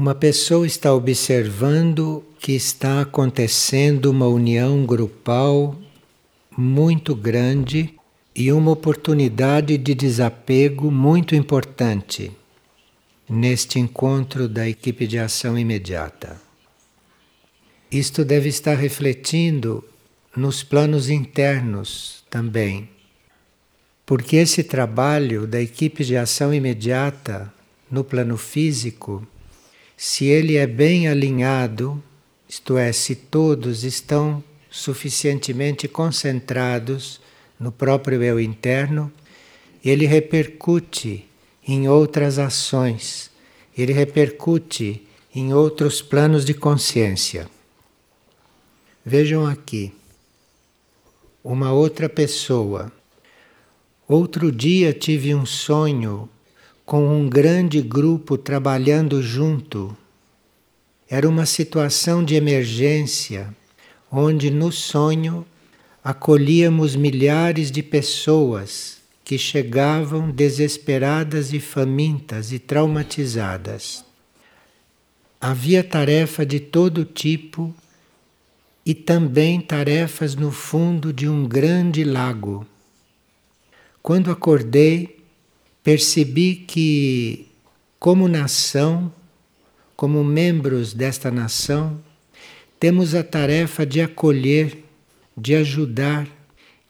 Uma pessoa está observando que está acontecendo uma união grupal muito grande e uma oportunidade de desapego muito importante neste encontro da equipe de ação imediata. Isto deve estar refletindo nos planos internos também, porque esse trabalho da equipe de ação imediata no plano físico se ele é bem alinhado, isto é, se todos estão suficientemente concentrados no próprio eu interno, ele repercute em outras ações, ele repercute em outros planos de consciência. Vejam aqui, uma outra pessoa. Outro dia tive um sonho com um grande grupo trabalhando junto. Era uma situação de emergência, onde no sonho acolhíamos milhares de pessoas que chegavam desesperadas e famintas e traumatizadas. Havia tarefa de todo tipo e também tarefas no fundo de um grande lago. Quando acordei, percebi que, como nação, como membros desta nação, temos a tarefa de acolher, de ajudar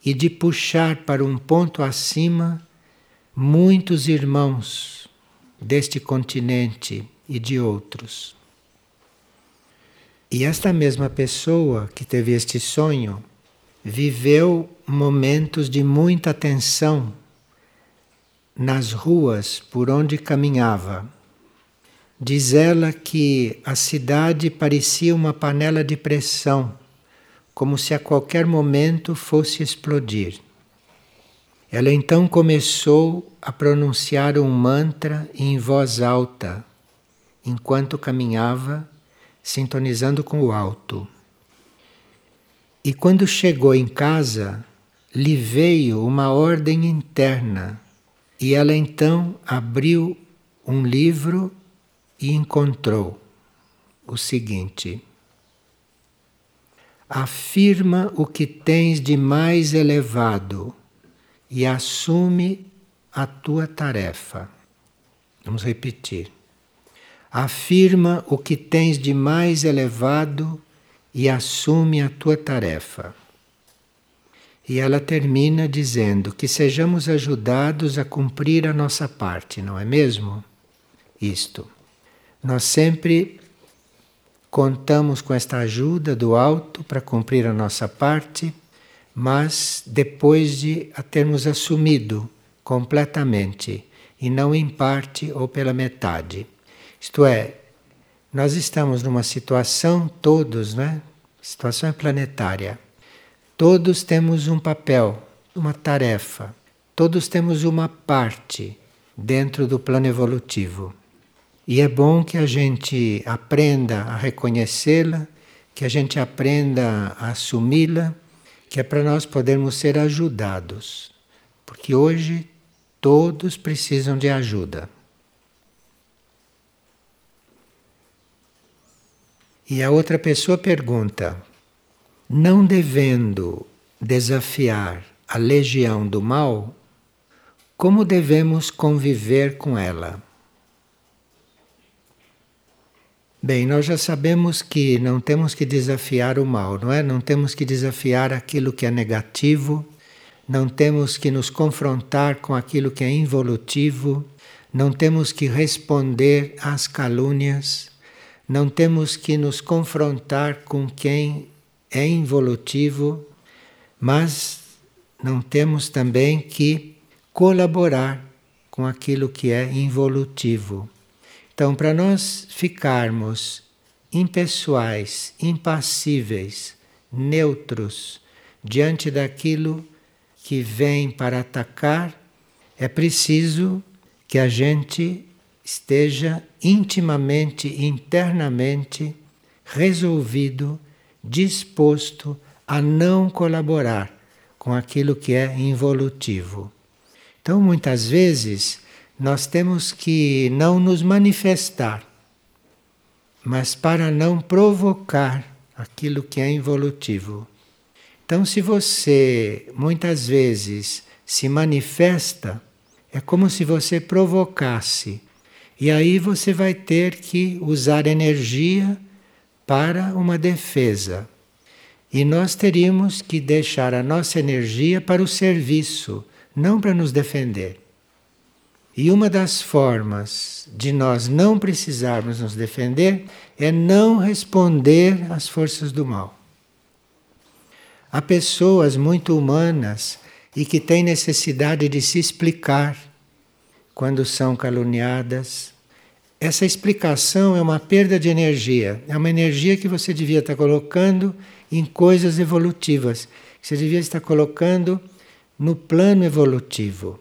e de puxar para um ponto acima muitos irmãos deste continente e de outros. E esta mesma pessoa que teve este sonho viveu momentos de muita tensão nas ruas por onde caminhava. Diz ela que a cidade parecia uma panela de pressão, como se a qualquer momento fosse explodir. Ela então começou a pronunciar um mantra em voz alta, enquanto caminhava, sintonizando com o alto. E quando chegou em casa, lhe veio uma ordem interna e ela então abriu um livro e encontrou o seguinte: Afirma o que tens de mais elevado e assume a tua tarefa. Vamos repetir. Afirma o que tens de mais elevado e assume a tua tarefa. E ela termina dizendo que sejamos ajudados a cumprir a nossa parte, não é mesmo? Isto. Nós sempre contamos com esta ajuda do alto para cumprir a nossa parte, mas depois de a termos assumido completamente e não em parte ou pela metade. Isto é, nós estamos numa situação, todos, né? Situação planetária Todos temos um papel, uma tarefa, todos temos uma parte dentro do plano evolutivo. E é bom que a gente aprenda a reconhecê-la, que a gente aprenda a assumi-la, que é para nós podermos ser ajudados. Porque hoje todos precisam de ajuda. E a outra pessoa pergunta: não devendo desafiar a legião do mal, como devemos conviver com ela? Bem, nós já sabemos que não temos que desafiar o mal, não é? Não temos que desafiar aquilo que é negativo, não temos que nos confrontar com aquilo que é involutivo, não temos que responder às calúnias, não temos que nos confrontar com quem é involutivo, mas não temos também que colaborar com aquilo que é involutivo. Então, para nós ficarmos impessoais, impassíveis, neutros diante daquilo que vem para atacar, é preciso que a gente esteja intimamente, internamente resolvido disposto a não colaborar com aquilo que é involutivo. Então, muitas vezes, nós temos que não nos manifestar, mas para não provocar aquilo que é involutivo. Então, se você muitas vezes se manifesta, é como se você provocasse. E aí você vai ter que usar energia para uma defesa. E nós teríamos que deixar a nossa energia para o serviço, não para nos defender. E uma das formas de nós não precisarmos nos defender é não responder às forças do mal. Há pessoas muito humanas e que têm necessidade de se explicar quando são caluniadas. Essa explicação é uma perda de energia, é uma energia que você devia estar colocando em coisas evolutivas, que você devia estar colocando no plano evolutivo.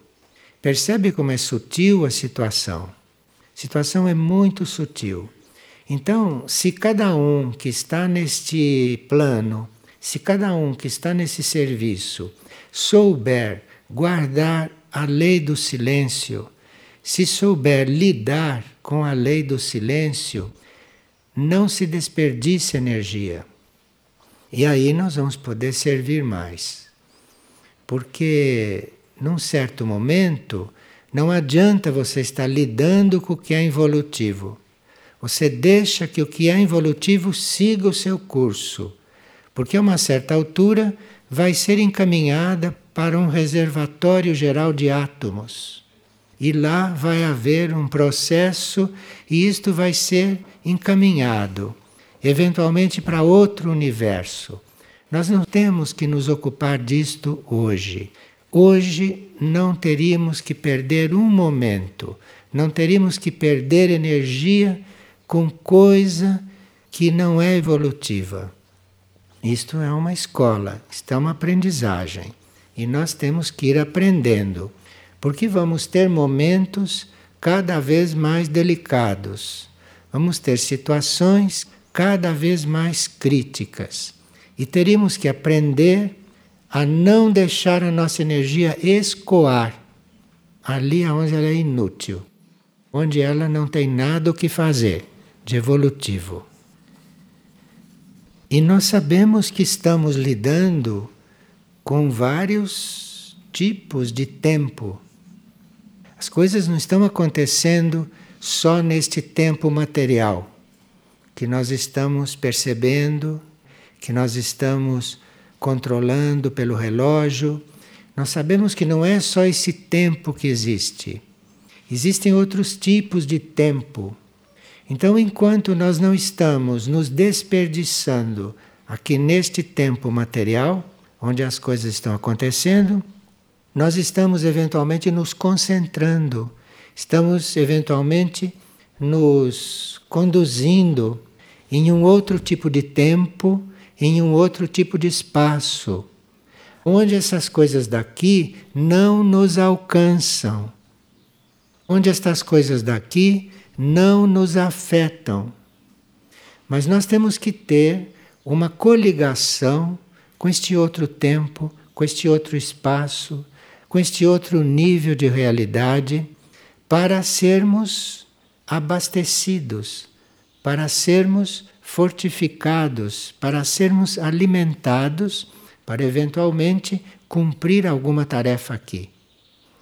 Percebe como é sutil a situação? A situação é muito sutil. Então, se cada um que está neste plano se cada um que está nesse serviço souber guardar a lei do silêncio, se souber lidar com a lei do silêncio, não se desperdice energia. E aí nós vamos poder servir mais. Porque num certo momento não adianta você estar lidando com o que é involutivo. Você deixa que o que é involutivo siga o seu curso porque a uma certa altura vai ser encaminhada para um reservatório geral de átomos. E lá vai haver um processo e isto vai ser encaminhado, eventualmente para outro universo. Nós não temos que nos ocupar disto hoje. Hoje não teríamos que perder um momento, não teríamos que perder energia com coisa que não é evolutiva. Isto é uma escola, isto é uma aprendizagem. E nós temos que ir aprendendo, porque vamos ter momentos cada vez mais delicados, vamos ter situações cada vez mais críticas. E teríamos que aprender a não deixar a nossa energia escoar ali onde ela é inútil, onde ela não tem nada o que fazer de evolutivo. E nós sabemos que estamos lidando com vários tipos de tempo. As coisas não estão acontecendo só neste tempo material, que nós estamos percebendo, que nós estamos controlando pelo relógio. Nós sabemos que não é só esse tempo que existe. Existem outros tipos de tempo então, enquanto nós não estamos nos desperdiçando aqui neste tempo material, onde as coisas estão acontecendo, nós estamos eventualmente nos concentrando, estamos eventualmente nos conduzindo em um outro tipo de tempo, em um outro tipo de espaço, onde essas coisas daqui não nos alcançam, onde estas coisas daqui não nos afetam. Mas nós temos que ter uma coligação com este outro tempo, com este outro espaço, com este outro nível de realidade, para sermos abastecidos, para sermos fortificados, para sermos alimentados, para eventualmente cumprir alguma tarefa aqui.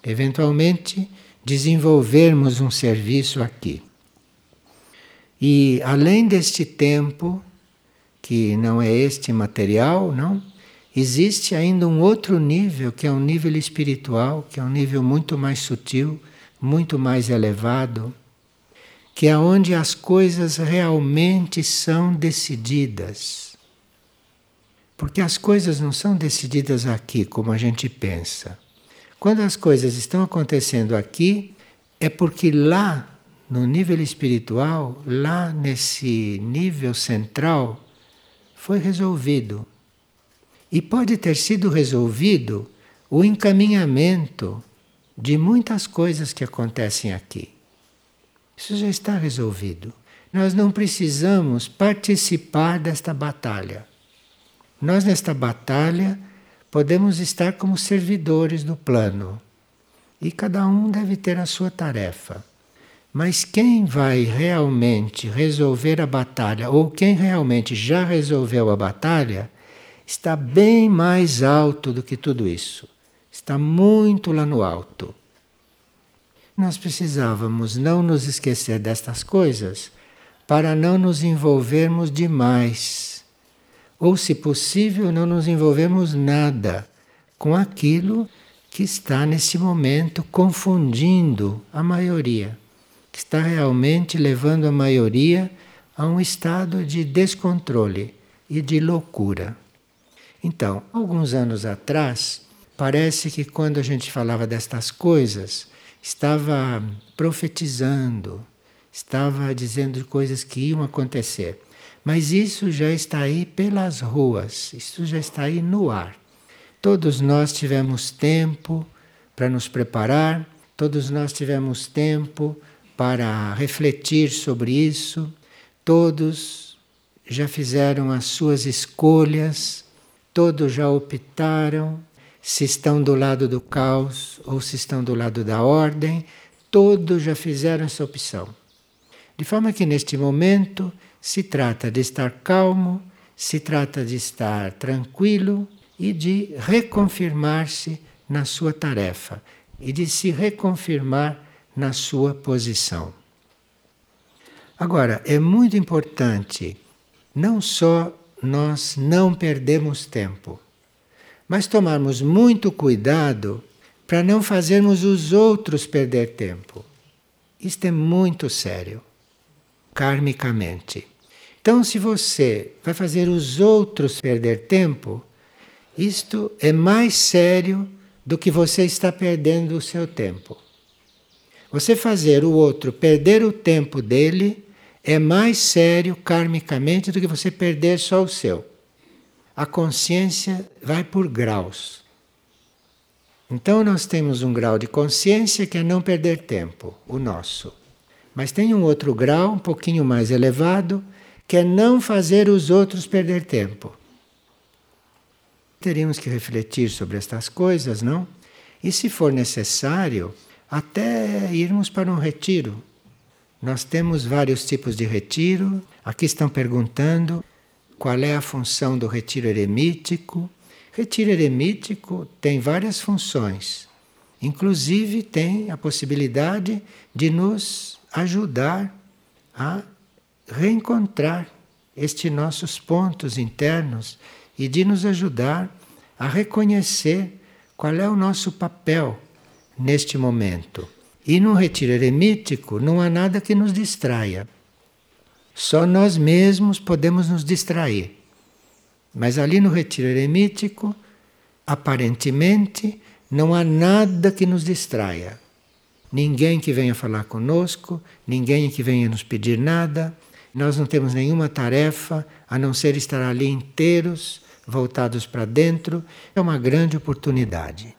Eventualmente desenvolvermos um serviço aqui. E além deste tempo, que não é este material, não, existe ainda um outro nível, que é um nível espiritual, que é um nível muito mais sutil, muito mais elevado, que é onde as coisas realmente são decididas. Porque as coisas não são decididas aqui como a gente pensa. Quando as coisas estão acontecendo aqui, é porque lá no nível espiritual, lá nesse nível central, foi resolvido. E pode ter sido resolvido o encaminhamento de muitas coisas que acontecem aqui. Isso já está resolvido. Nós não precisamos participar desta batalha. Nós, nesta batalha, podemos estar como servidores do plano. E cada um deve ter a sua tarefa. Mas quem vai realmente resolver a batalha, ou quem realmente já resolveu a batalha, está bem mais alto do que tudo isso. Está muito lá no alto. Nós precisávamos não nos esquecer destas coisas para não nos envolvermos demais. Ou, se possível, não nos envolvermos nada com aquilo que está nesse momento confundindo a maioria, que está realmente levando a maioria a um estado de descontrole e de loucura. Então, alguns anos atrás, parece que quando a gente falava destas coisas, estava profetizando, estava dizendo coisas que iam acontecer. Mas isso já está aí pelas ruas, isso já está aí no ar. Todos nós tivemos tempo para nos preparar, todos nós tivemos tempo para refletir sobre isso, todos já fizeram as suas escolhas, todos já optaram se estão do lado do caos ou se estão do lado da ordem, todos já fizeram essa opção. De forma que neste momento se trata de estar calmo, se trata de estar tranquilo e de reconfirmar-se na sua tarefa e de se reconfirmar na sua posição. Agora, é muito importante não só nós não perdemos tempo, mas tomarmos muito cuidado para não fazermos os outros perder tempo. Isto é muito sério karmicamente. Então, se você vai fazer os outros perder tempo, isto é mais sério do que você está perdendo o seu tempo. Você fazer o outro perder o tempo dele é mais sério karmicamente do que você perder só o seu. A consciência vai por graus. Então, nós temos um grau de consciência que é não perder tempo, o nosso. Mas tem um outro grau, um pouquinho mais elevado, que é não fazer os outros perder tempo. Teríamos que refletir sobre estas coisas, não? E se for necessário, até irmos para um retiro. Nós temos vários tipos de retiro. Aqui estão perguntando qual é a função do retiro eremítico. Retiro eremítico tem várias funções. Inclusive tem a possibilidade de nos ajudar a reencontrar estes nossos pontos internos e de nos ajudar a reconhecer qual é o nosso papel neste momento. E no retiro eremítico não há nada que nos distraia. Só nós mesmos podemos nos distrair. Mas ali no retiro eremítico, aparentemente, não há nada que nos distraia ninguém que venha falar conosco, ninguém que venha nos pedir nada. Nós não temos nenhuma tarefa a não ser estar ali inteiros, voltados para dentro. É uma grande oportunidade.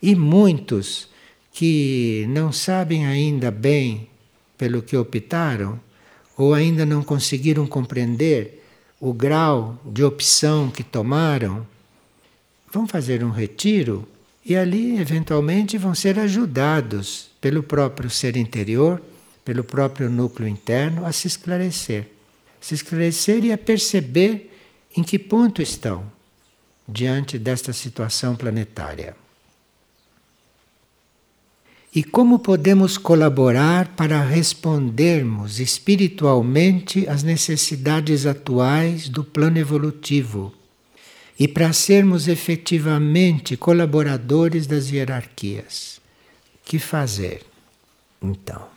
E muitos que não sabem ainda bem pelo que optaram, ou ainda não conseguiram compreender o grau de opção que tomaram, vão fazer um retiro e ali, eventualmente, vão ser ajudados pelo próprio ser interior, pelo próprio núcleo interno, a se esclarecer. Se esclarecer e a perceber em que ponto estão diante desta situação planetária. E como podemos colaborar para respondermos espiritualmente às necessidades atuais do plano evolutivo? e para sermos efetivamente colaboradores das hierarquias. Que fazer? Então,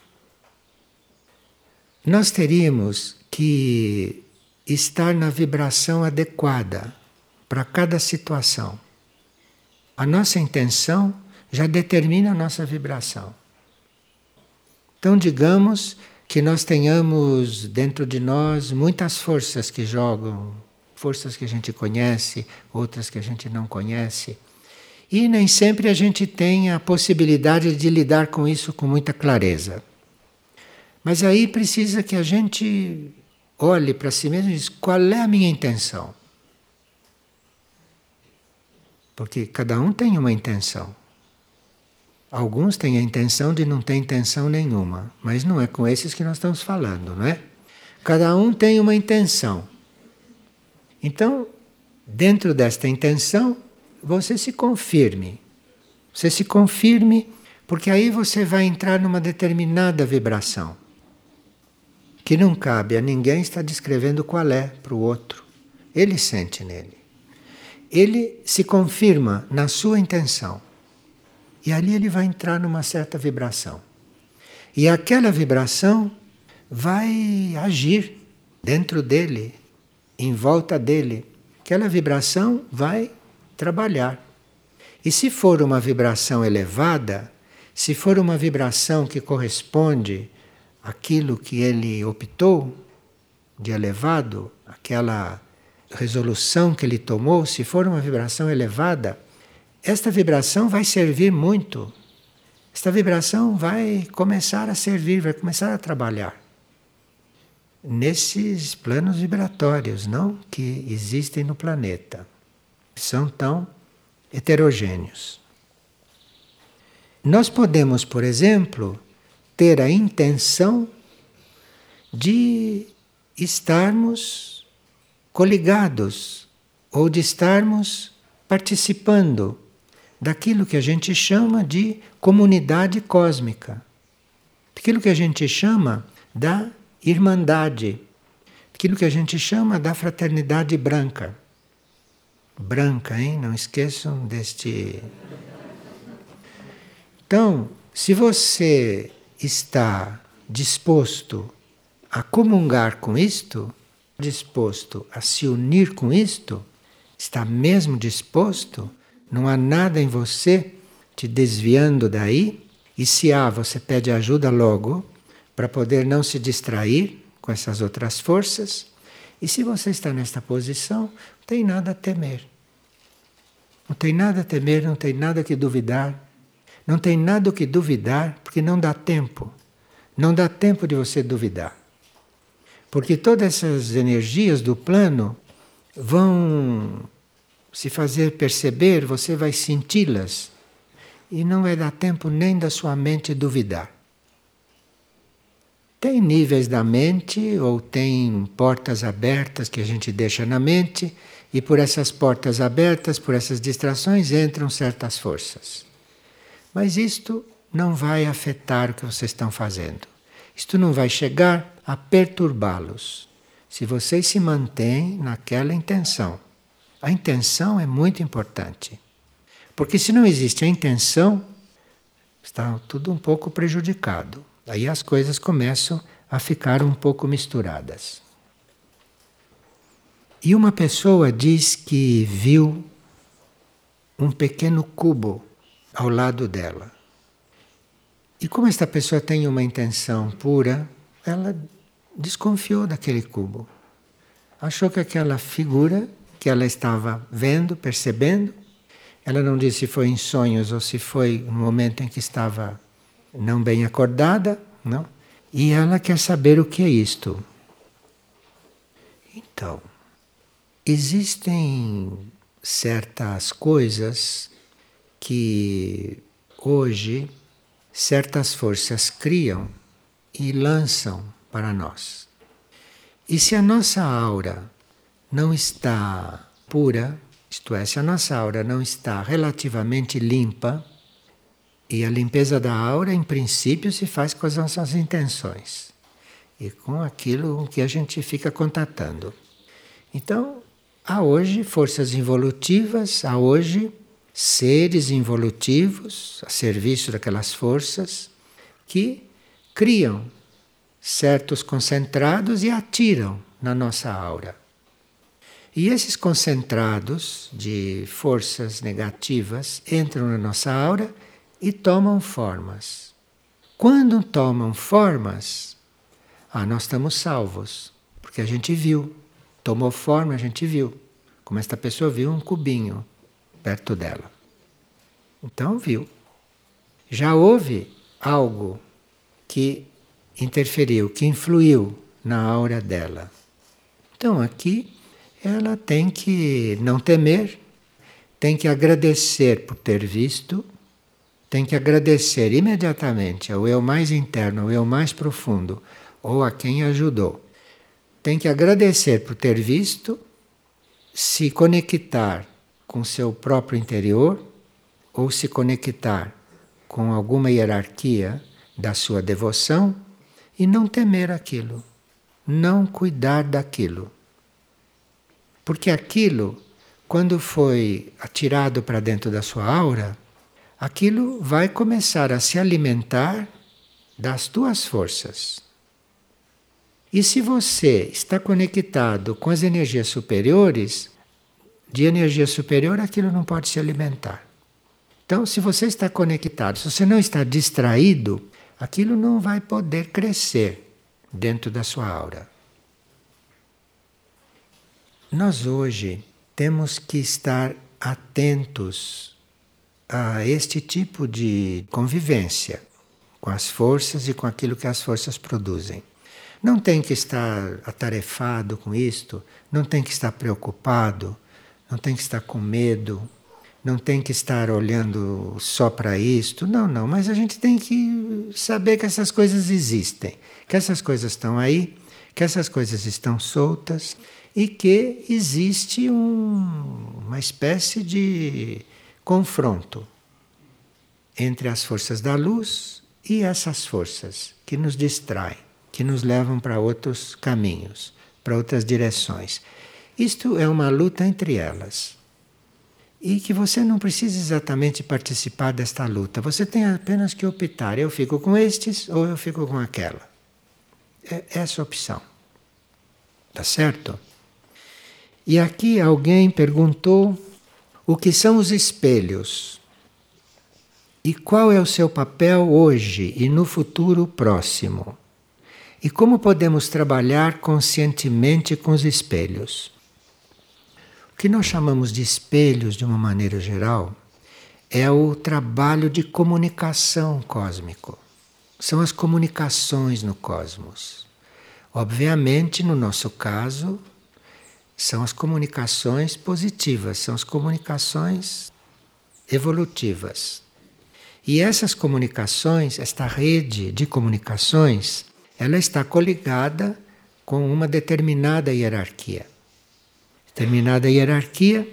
nós teríamos que estar na vibração adequada para cada situação. A nossa intenção já determina a nossa vibração. Então, digamos que nós tenhamos dentro de nós muitas forças que jogam forças que a gente conhece, outras que a gente não conhece. E nem sempre a gente tem a possibilidade de lidar com isso com muita clareza. Mas aí precisa que a gente olhe para si mesmo e diz: qual é a minha intenção? Porque cada um tem uma intenção. Alguns têm a intenção de não ter intenção nenhuma, mas não é com esses que nós estamos falando, não é? Cada um tem uma intenção. Então, dentro desta intenção, você se confirme. Você se confirme, porque aí você vai entrar numa determinada vibração que não cabe a ninguém estar descrevendo qual é para o outro. Ele sente nele. Ele se confirma na sua intenção. E ali ele vai entrar numa certa vibração. E aquela vibração vai agir dentro dele, em volta dele. Aquela vibração vai trabalhar. E se for uma vibração elevada, se for uma vibração que corresponde aquilo que ele optou de elevado, aquela resolução que ele tomou, se for uma vibração elevada, esta vibração vai servir muito. Esta vibração vai começar a servir, vai começar a trabalhar nesses planos vibratórios, não que existem no planeta. São tão heterogêneos. Nós podemos, por exemplo, ter a intenção de estarmos coligados ou de estarmos participando daquilo que a gente chama de comunidade cósmica, daquilo que a gente chama da irmandade, daquilo que a gente chama da fraternidade branca. Branca, hein? Não esqueçam deste. Então, se você está disposto a comungar com isto, disposto a se unir com isto, está mesmo disposto, não há nada em você te desviando daí, e se há, você pede ajuda logo para poder não se distrair com essas outras forças. E se você está nesta posição, não tem nada a temer. Não tem nada a temer, não tem nada que duvidar. Não tem nada que duvidar, porque não dá tempo. Não dá tempo de você duvidar. Porque todas essas energias do plano vão se fazer perceber, você vai senti-las. E não vai dar tempo nem da sua mente duvidar. Tem níveis da mente ou tem portas abertas que a gente deixa na mente, e por essas portas abertas, por essas distrações, entram certas forças. Mas isto não vai afetar o que vocês estão fazendo. Isto não vai chegar a perturbá-los. Se vocês se mantêm naquela intenção. A intenção é muito importante. Porque se não existe a intenção, está tudo um pouco prejudicado. Aí as coisas começam a ficar um pouco misturadas. E uma pessoa diz que viu um pequeno cubo ao lado dela. E como esta pessoa tem uma intenção pura, ela desconfiou daquele cubo. Achou que aquela figura que ela estava vendo, percebendo, ela não disse se foi em sonhos ou se foi no momento em que estava não bem acordada, não? E ela quer saber o que é isto. Então, existem certas coisas que hoje certas forças criam e lançam para nós. E se a nossa aura não está pura, isto é, se a nossa aura não está relativamente limpa, e a limpeza da aura, em princípio, se faz com as nossas intenções e com aquilo que a gente fica contatando. Então, há hoje forças involutivas, há hoje seres involutivos a serviço daquelas forças que criam certos concentrados e atiram na nossa aura. E esses concentrados de forças negativas entram na nossa aura e tomam formas. Quando tomam formas, ah, nós estamos salvos, porque a gente viu. Tomou forma, a gente viu. Como esta pessoa viu um cubinho perto dela. Então viu. Já houve algo que interferiu, que influiu na aura dela. Então aqui ela tem que não temer, tem que agradecer por ter visto, tem que agradecer imediatamente ao eu mais interno, ao eu mais profundo, ou a quem ajudou. Tem que agradecer por ter visto, se conectar com seu próprio interior, ou se conectar com alguma hierarquia da sua devoção e não temer aquilo, não cuidar daquilo. Porque aquilo, quando foi atirado para dentro da sua aura, aquilo vai começar a se alimentar das tuas forças. E se você está conectado com as energias superiores, de energia superior aquilo não pode se alimentar. Então, se você está conectado, se você não está distraído, aquilo não vai poder crescer dentro da sua aura. Nós hoje temos que estar atentos a este tipo de convivência com as forças e com aquilo que as forças produzem. Não tem que estar atarefado com isto, não tem que estar preocupado, não tem que estar com medo, não tem que estar olhando só para isto. Não, não, mas a gente tem que saber que essas coisas existem, que essas coisas estão aí, que essas coisas estão soltas e que existe um, uma espécie de confronto entre as forças da luz e essas forças que nos distraem, que nos levam para outros caminhos, para outras direções. Isto é uma luta entre elas. E que você não precisa exatamente participar desta luta, você tem apenas que optar: eu fico com estes ou eu fico com aquela. É essa opção. Tá certo? E aqui alguém perguntou o que são os espelhos e qual é o seu papel hoje e no futuro próximo. E como podemos trabalhar conscientemente com os espelhos? O que nós chamamos de espelhos, de uma maneira geral, é o trabalho de comunicação cósmico. São as comunicações no cosmos. Obviamente, no nosso caso, são as comunicações positivas, são as comunicações evolutivas. E essas comunicações, esta rede de comunicações, ela está coligada com uma determinada hierarquia determinada hierarquia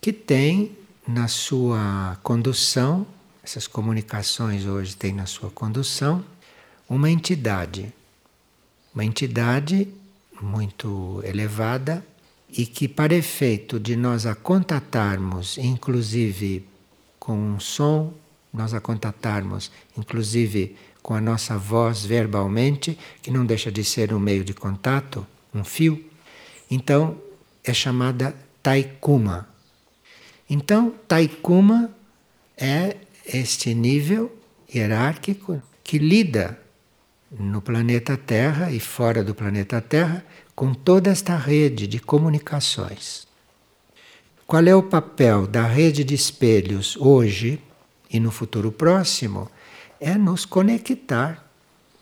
que tem na sua condução, essas comunicações hoje têm na sua condução, uma entidade. Uma entidade muito elevada e que, para efeito de nós a contatarmos, inclusive com um som, nós a contatarmos, inclusive com a nossa voz verbalmente, que não deixa de ser um meio de contato, um fio. Então, é chamada Taikuma. Então, Taikuma é este nível hierárquico que lida no planeta Terra e fora do planeta Terra com toda esta rede de comunicações. Qual é o papel da rede de espelhos hoje e no futuro próximo? É nos conectar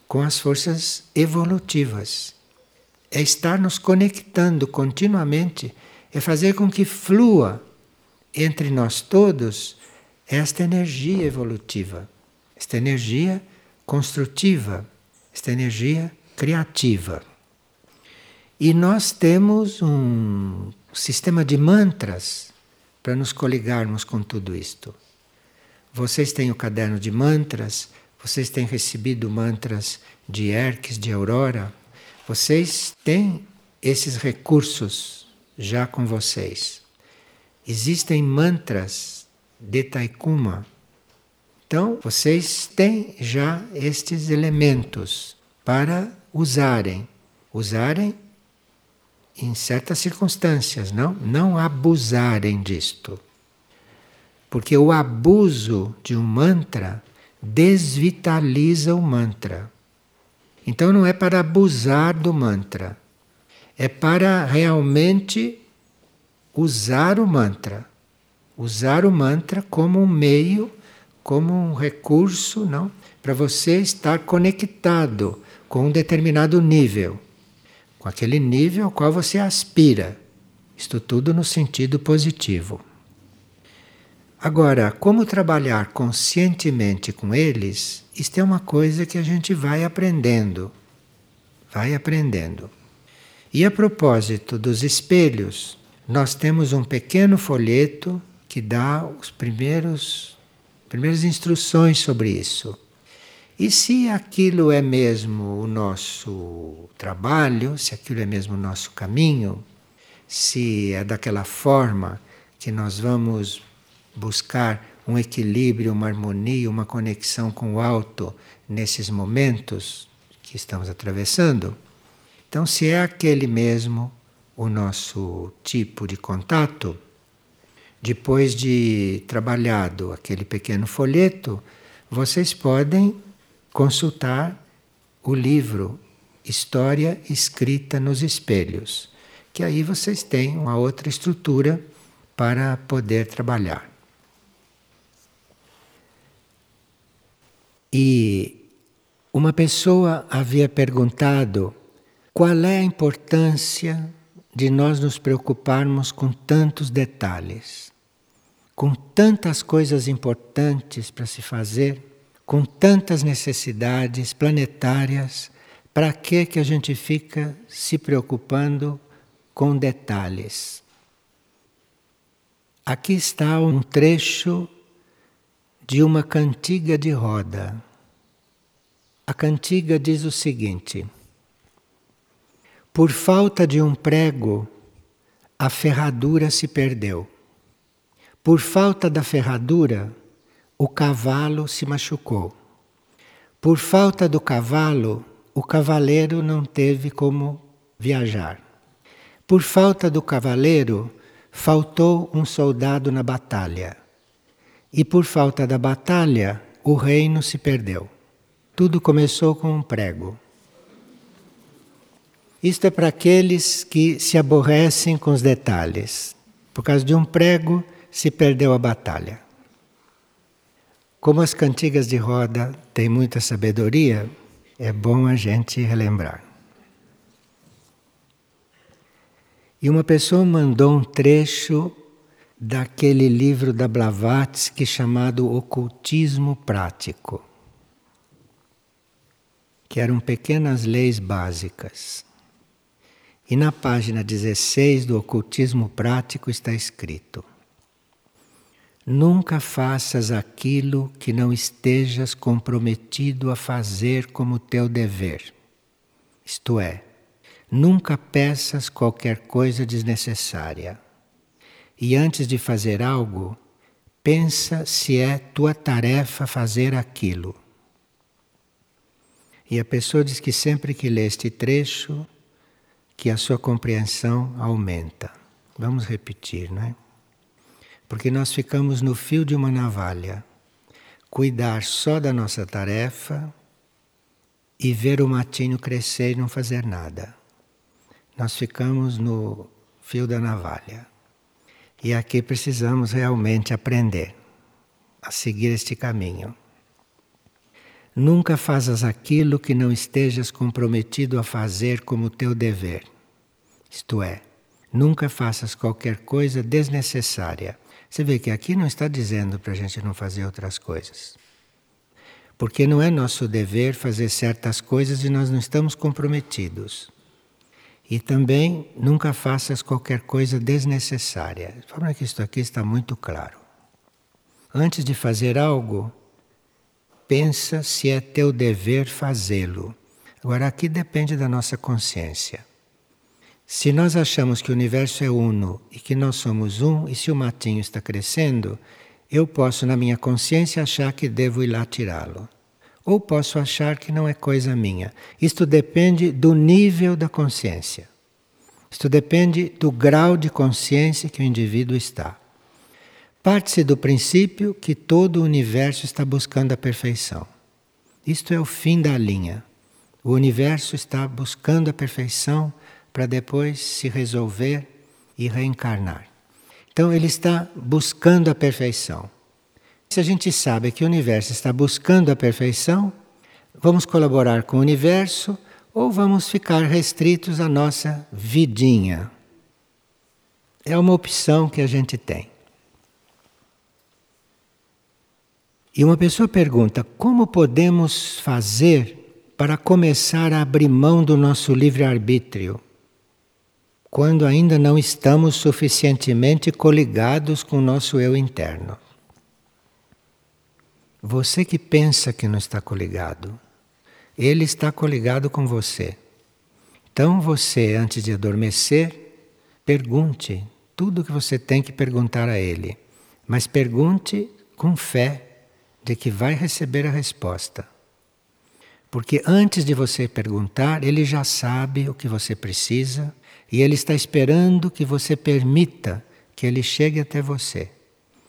com as forças evolutivas é estar nos conectando continuamente, é fazer com que flua entre nós todos esta energia evolutiva, esta energia construtiva, esta energia criativa. E nós temos um sistema de mantras para nos coligarmos com tudo isto. Vocês têm o caderno de mantras, vocês têm recebido mantras de Erques, de Aurora, vocês têm esses recursos já com vocês. Existem mantras de Taikuma. Então, vocês têm já estes elementos para usarem. Usarem em certas circunstâncias, não? Não abusarem disto. Porque o abuso de um mantra desvitaliza o mantra. Então não é para abusar do mantra, é para realmente usar o mantra. Usar o mantra como um meio, como um recurso, não? Para você estar conectado com um determinado nível, com aquele nível ao qual você aspira. Isto tudo no sentido positivo. Agora, como trabalhar conscientemente com eles, isto é uma coisa que a gente vai aprendendo. Vai aprendendo. E a propósito dos espelhos, nós temos um pequeno folheto que dá os primeiros primeiras instruções sobre isso. E se aquilo é mesmo o nosso trabalho, se aquilo é mesmo o nosso caminho, se é daquela forma que nós vamos buscar um equilíbrio, uma harmonia, uma conexão com o alto nesses momentos que estamos atravessando. Então, se é aquele mesmo o nosso tipo de contato, depois de trabalhado aquele pequeno folheto, vocês podem consultar o livro História Escrita nos Espelhos, que aí vocês têm uma outra estrutura para poder trabalhar. E uma pessoa havia perguntado qual é a importância de nós nos preocuparmos com tantos detalhes, com tantas coisas importantes para se fazer com tantas necessidades planetárias, para que que a gente fica se preocupando com detalhes? Aqui está um trecho de uma cantiga de roda. A cantiga diz o seguinte: Por falta de um prego, a ferradura se perdeu. Por falta da ferradura, o cavalo se machucou. Por falta do cavalo, o cavaleiro não teve como viajar. Por falta do cavaleiro, faltou um soldado na batalha. E por falta da batalha, o reino se perdeu. Tudo começou com um prego. Isto é para aqueles que se aborrecem com os detalhes. Por causa de um prego, se perdeu a batalha. Como as cantigas de roda têm muita sabedoria, é bom a gente relembrar. E uma pessoa mandou um trecho daquele livro da Blavatsky chamado Ocultismo Prático, que eram pequenas leis básicas. E na página 16 do Ocultismo Prático está escrito: Nunca faças aquilo que não estejas comprometido a fazer como teu dever. Isto é, nunca peças qualquer coisa desnecessária. E antes de fazer algo, pensa se é tua tarefa fazer aquilo. E a pessoa diz que sempre que lê este trecho, que a sua compreensão aumenta. Vamos repetir, não é? Porque nós ficamos no fio de uma navalha. Cuidar só da nossa tarefa e ver o matinho crescer e não fazer nada. Nós ficamos no fio da navalha. E aqui precisamos realmente aprender a seguir este caminho. Nunca fazas aquilo que não estejas comprometido a fazer como teu dever. Isto é, nunca faças qualquer coisa desnecessária você vê que aqui não está dizendo para a gente não fazer outras coisas. Porque não é nosso dever fazer certas coisas e nós não estamos comprometidos. E também nunca faças qualquer coisa desnecessária. De forma que isto aqui está muito claro. Antes de fazer algo, pensa se é teu dever fazê-lo. Agora, aqui depende da nossa consciência. Se nós achamos que o universo é uno e que nós somos um, e se o matinho está crescendo, eu posso, na minha consciência, achar que devo ir lá tirá-lo. Ou posso achar que não é coisa minha. Isto depende do nível da consciência. Isto depende do grau de consciência que o indivíduo está. Parte-se do princípio que todo o universo está buscando a perfeição. Isto é o fim da linha. O universo está buscando a perfeição para depois se resolver e reencarnar. Então ele está buscando a perfeição. Se a gente sabe que o universo está buscando a perfeição, vamos colaborar com o universo ou vamos ficar restritos à nossa vidinha. É uma opção que a gente tem. E uma pessoa pergunta: como podemos fazer para começar a abrir mão do nosso livre-arbítrio? Quando ainda não estamos suficientemente coligados com o nosso eu interno. Você que pensa que não está coligado, ele está coligado com você. Então você, antes de adormecer, pergunte tudo o que você tem que perguntar a ele, mas pergunte com fé de que vai receber a resposta. Porque antes de você perguntar, ele já sabe o que você precisa e ele está esperando que você permita que ele chegue até você.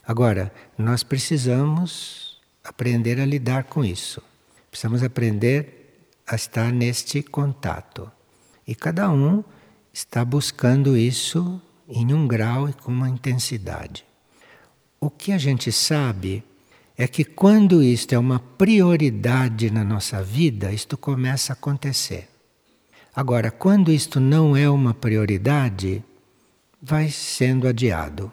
Agora, nós precisamos aprender a lidar com isso. Precisamos aprender a estar neste contato. E cada um está buscando isso em um grau e com uma intensidade. O que a gente sabe é que quando isto é uma prioridade na nossa vida, isto começa a acontecer. Agora, quando isto não é uma prioridade, vai sendo adiado.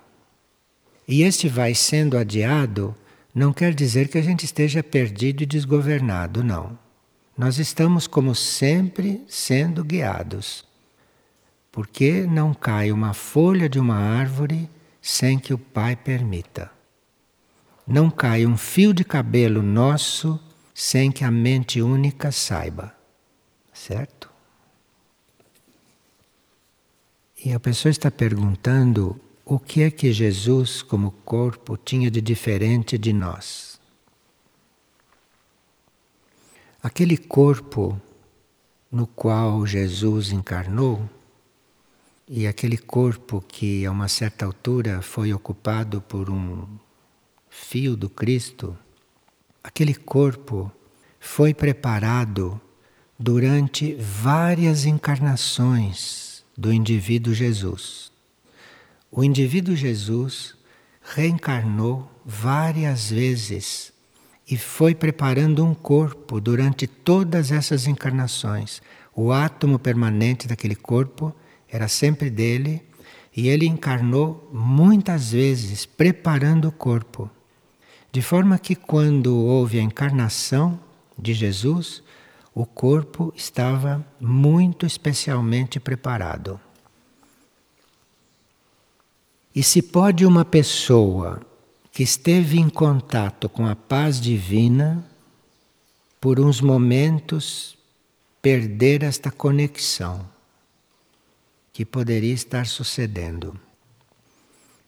E este vai sendo adiado não quer dizer que a gente esteja perdido e desgovernado, não. Nós estamos, como sempre, sendo guiados. Porque não cai uma folha de uma árvore sem que o Pai permita não cai um fio de cabelo nosso sem que a mente única saiba. Certo? E a pessoa está perguntando o que é que Jesus, como corpo, tinha de diferente de nós. Aquele corpo no qual Jesus encarnou, e aquele corpo que a uma certa altura foi ocupado por um fio do Cristo, aquele corpo foi preparado durante várias encarnações do indivíduo Jesus. O indivíduo Jesus reencarnou várias vezes e foi preparando um corpo durante todas essas encarnações. O átomo permanente daquele corpo era sempre dele e ele encarnou muitas vezes preparando o corpo. De forma que quando houve a encarnação de Jesus, o corpo estava muito especialmente preparado. E se pode uma pessoa que esteve em contato com a paz divina, por uns momentos perder esta conexão que poderia estar sucedendo?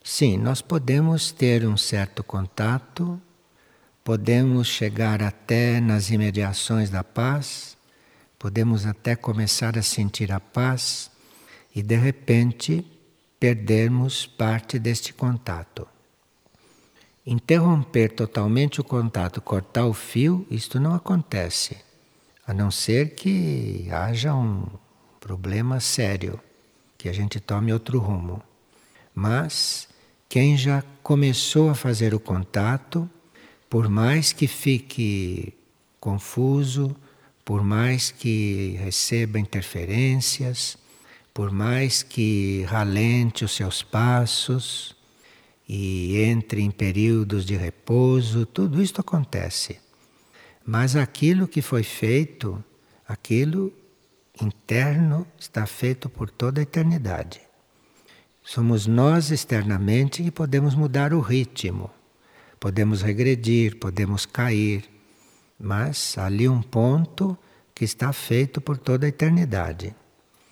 Sim, nós podemos ter um certo contato, podemos chegar até nas imediações da paz, podemos até começar a sentir a paz e de repente perdermos parte deste contato. Interromper totalmente o contato, cortar o fio, isto não acontece, a não ser que haja um problema sério, que a gente tome outro rumo. Mas quem já começou a fazer o contato, por mais que fique confuso, por mais que receba interferências, por mais que ralente os seus passos e entre em períodos de repouso, tudo isto acontece. Mas aquilo que foi feito, aquilo interno, está feito por toda a eternidade. Somos nós externamente que podemos mudar o ritmo. Podemos regredir, podemos cair, mas ali um ponto que está feito por toda a eternidade.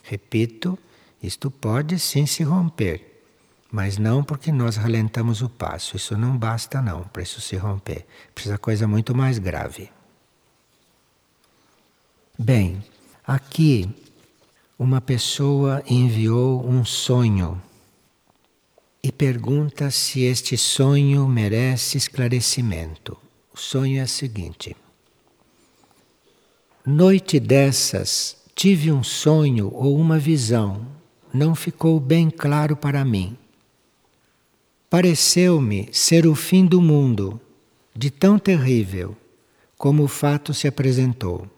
Repito, isto pode sim se romper, mas não porque nós ralentamos o passo. Isso não basta não para isso se romper. Precisa coisa muito mais grave. Bem, aqui uma pessoa enviou um sonho e pergunta se este sonho merece esclarecimento. O sonho é o seguinte: Noite dessas tive um sonho ou uma visão, não ficou bem claro para mim. Pareceu-me ser o fim do mundo, de tão terrível como o fato se apresentou.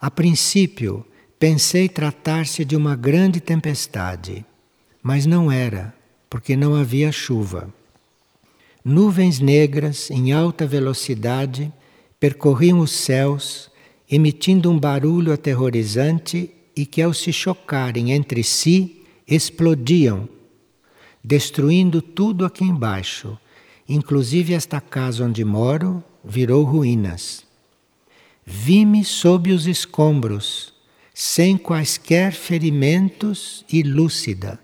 A princípio, pensei tratar-se de uma grande tempestade, mas não era porque não havia chuva. nuvens negras em alta velocidade percorriam os céus, emitindo um barulho aterrorizante e que, ao se chocarem entre si, explodiam, destruindo tudo aqui embaixo, inclusive esta casa onde moro virou ruínas. Vi-me sob os escombros, sem quaisquer ferimentos e lúcida.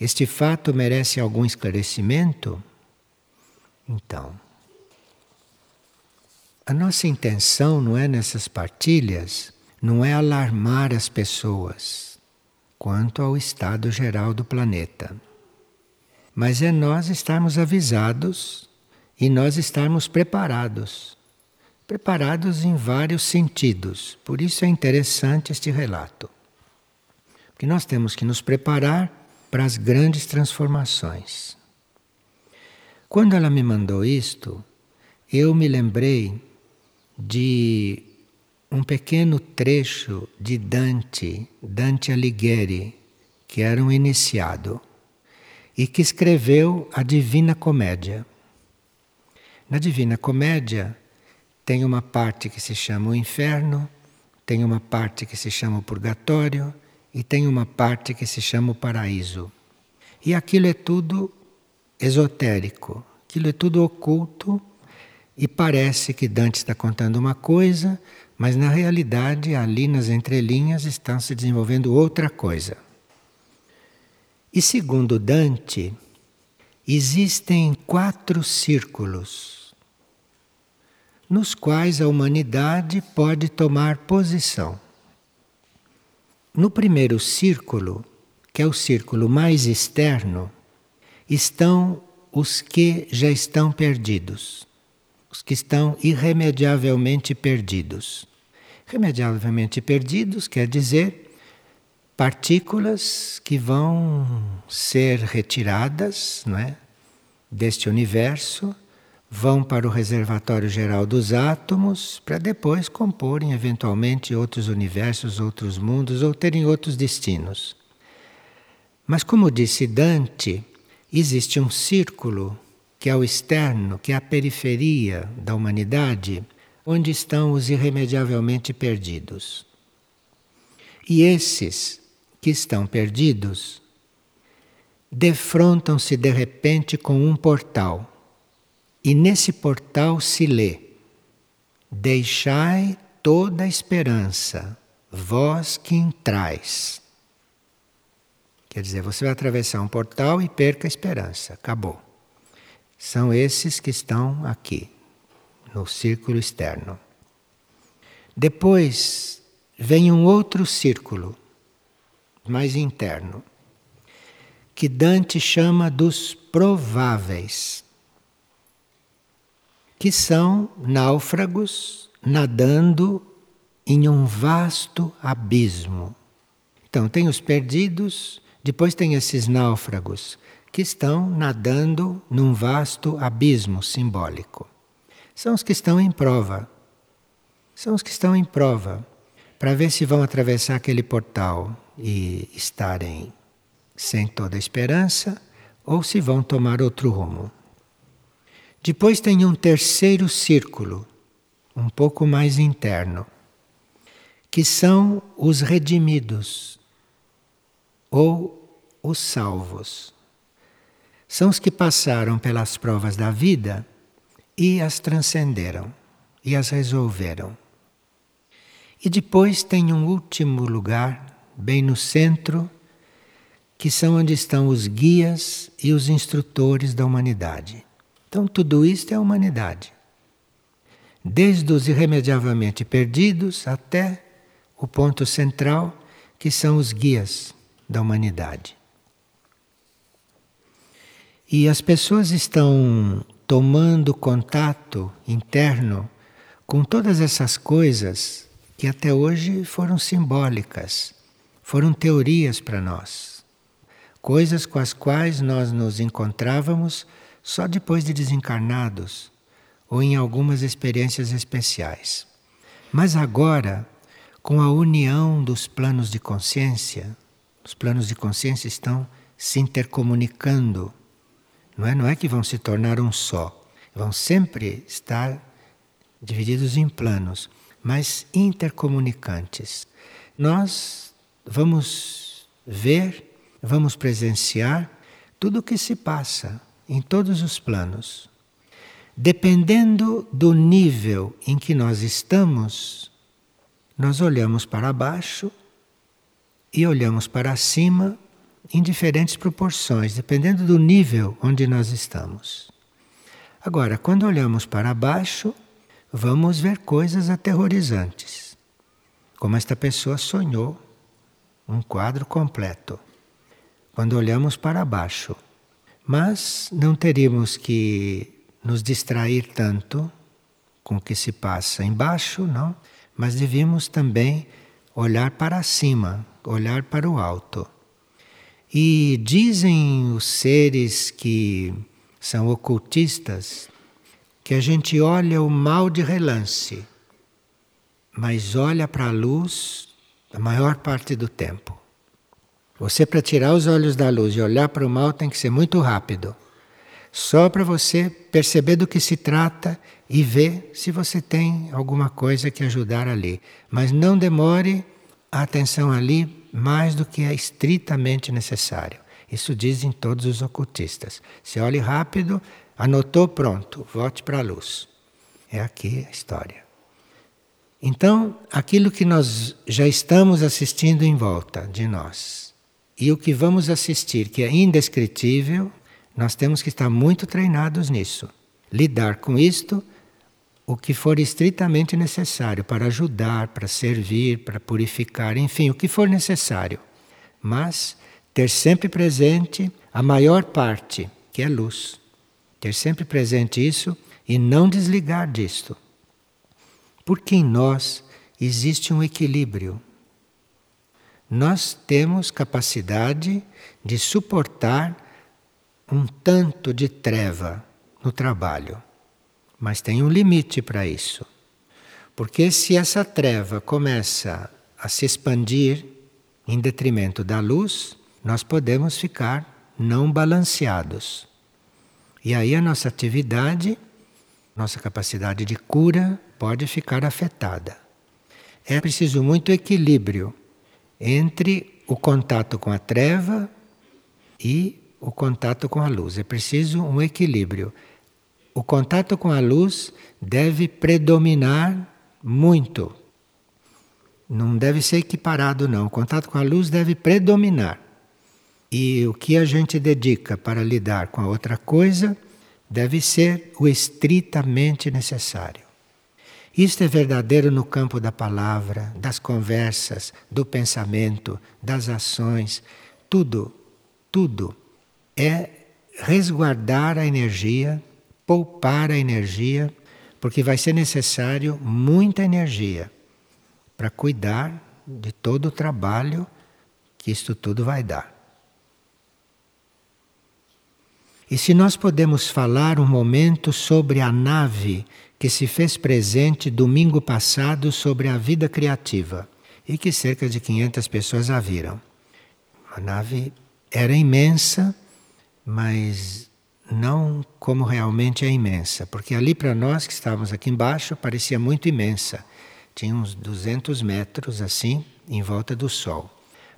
Este fato merece algum esclarecimento? Então, a nossa intenção não é nessas partilhas, não é alarmar as pessoas quanto ao estado geral do planeta. Mas é nós estarmos avisados e nós estarmos preparados. Preparados em vários sentidos. Por isso é interessante este relato. Porque nós temos que nos preparar para as grandes transformações. Quando ela me mandou isto, eu me lembrei de um pequeno trecho de Dante, Dante Alighieri, que era um iniciado e que escreveu a Divina Comédia. Na Divina Comédia tem uma parte que se chama o inferno, tem uma parte que se chama o purgatório e tem uma parte que se chama o paraíso. E aquilo é tudo esotérico, aquilo é tudo oculto e parece que Dante está contando uma coisa, mas na realidade ali nas entrelinhas está se desenvolvendo outra coisa. E segundo Dante, existem quatro círculos nos quais a humanidade pode tomar posição. No primeiro círculo, que é o círculo mais externo, estão os que já estão perdidos, os que estão irremediavelmente perdidos. Irremediavelmente perdidos quer dizer partículas que vão ser retiradas não é, deste universo, vão para o reservatório geral dos átomos, para depois comporem eventualmente outros universos, outros mundos ou terem outros destinos. Mas, como disse Dante, existe um círculo que é o externo, que é a periferia da humanidade, onde estão os irremediavelmente perdidos. E esses que estão perdidos defrontam-se de repente com um portal. E nesse portal se lê: Deixai toda a esperança, vós que entrais. Quer dizer, você vai atravessar um portal e perca a esperança. Acabou. São esses que estão aqui, no círculo externo. Depois vem um outro círculo, mais interno, que Dante chama dos prováveis, que são náufragos nadando em um vasto abismo. Então, tem os perdidos, depois tem esses náufragos que estão nadando num vasto abismo simbólico. São os que estão em prova. São os que estão em prova para ver se vão atravessar aquele portal e estarem sem toda esperança ou se vão tomar outro rumo. Depois tem um terceiro círculo, um pouco mais interno, que são os redimidos ou os salvos. São os que passaram pelas provas da vida e as transcenderam e as resolveram. E depois tem um último lugar, bem no centro, que são onde estão os guias e os instrutores da humanidade. Então, tudo isto é a humanidade. Desde os irremediavelmente perdidos até o ponto central, que são os guias da humanidade. E as pessoas estão tomando contato interno com todas essas coisas que até hoje foram simbólicas, foram teorias para nós. Coisas com as quais nós nos encontrávamos só depois de desencarnados ou em algumas experiências especiais. Mas agora, com a união dos planos de consciência, os planos de consciência estão se intercomunicando Não é, não é que vão se tornar um só. Vão sempre estar divididos em planos, mas intercomunicantes. Nós vamos ver, vamos presenciar tudo o que se passa em todos os planos. Dependendo do nível em que nós estamos, nós olhamos para baixo e olhamos para cima em diferentes proporções, dependendo do nível onde nós estamos. Agora, quando olhamos para baixo, vamos ver coisas aterrorizantes, como esta pessoa sonhou um quadro completo. Quando olhamos para baixo, mas não teríamos que nos distrair tanto com o que se passa embaixo, não? Mas devíamos também olhar para cima, olhar para o alto. E dizem os seres que são ocultistas que a gente olha o mal de relance, mas olha para a luz a maior parte do tempo. Você, para tirar os olhos da luz e olhar para o mal, tem que ser muito rápido. Só para você perceber do que se trata e ver se você tem alguma coisa que ajudar ali. Mas não demore a atenção ali mais do que é estritamente necessário. Isso dizem todos os ocultistas. Se olhe rápido, anotou, pronto, volte para a luz. É aqui a história. Então, aquilo que nós já estamos assistindo em volta de nós e o que vamos assistir, que é indescritível, nós temos que estar muito treinados nisso. Lidar com isto o que for estritamente necessário para ajudar, para servir, para purificar, enfim, o que for necessário. Mas ter sempre presente a maior parte, que é luz. Ter sempre presente isso e não desligar disto. Porque em nós existe um equilíbrio. Nós temos capacidade de suportar um tanto de treva no trabalho. Mas tem um limite para isso. Porque se essa treva começa a se expandir em detrimento da luz, nós podemos ficar não balanceados. E aí a nossa atividade, nossa capacidade de cura pode ficar afetada. É preciso muito equilíbrio entre o contato com a treva e o contato com a luz. É preciso um equilíbrio o contato com a luz deve predominar muito. Não deve ser equiparado, não. O contato com a luz deve predominar. E o que a gente dedica para lidar com a outra coisa deve ser o estritamente necessário. Isto é verdadeiro no campo da palavra, das conversas, do pensamento, das ações. Tudo, tudo é resguardar a energia poupar a energia, porque vai ser necessário muita energia para cuidar de todo o trabalho que isto tudo vai dar. E se nós podemos falar um momento sobre a nave que se fez presente domingo passado sobre a vida criativa e que cerca de 500 pessoas a viram. A nave era imensa, mas não como realmente é imensa, porque ali para nós que estávamos aqui embaixo parecia muito imensa. Tinha uns 200 metros assim em volta do Sol.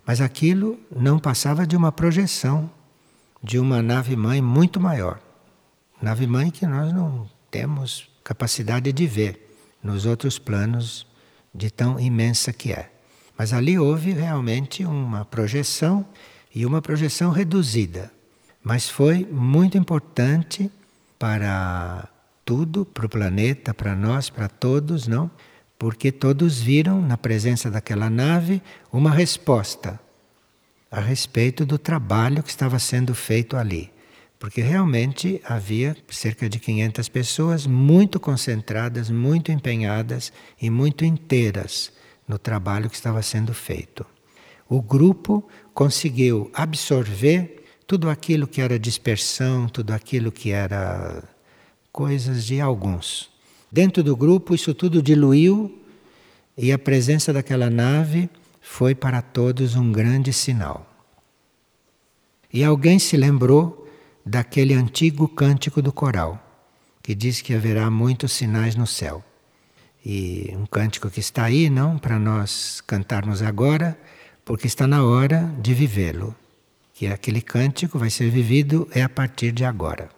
Mas aquilo não passava de uma projeção de uma nave-mãe muito maior. Nave-mãe que nós não temos capacidade de ver nos outros planos de tão imensa que é. Mas ali houve realmente uma projeção e uma projeção reduzida mas foi muito importante para tudo, para o planeta, para nós, para todos, não? Porque todos viram na presença daquela nave uma resposta a respeito do trabalho que estava sendo feito ali. Porque realmente havia cerca de 500 pessoas muito concentradas, muito empenhadas e muito inteiras no trabalho que estava sendo feito. O grupo conseguiu absorver tudo aquilo que era dispersão, tudo aquilo que era coisas de alguns. Dentro do grupo, isso tudo diluiu e a presença daquela nave foi para todos um grande sinal. E alguém se lembrou daquele antigo cântico do coral, que diz que haverá muitos sinais no céu. E um cântico que está aí, não para nós cantarmos agora, porque está na hora de vivê-lo. Que aquele cântico vai ser vivido é a partir de agora.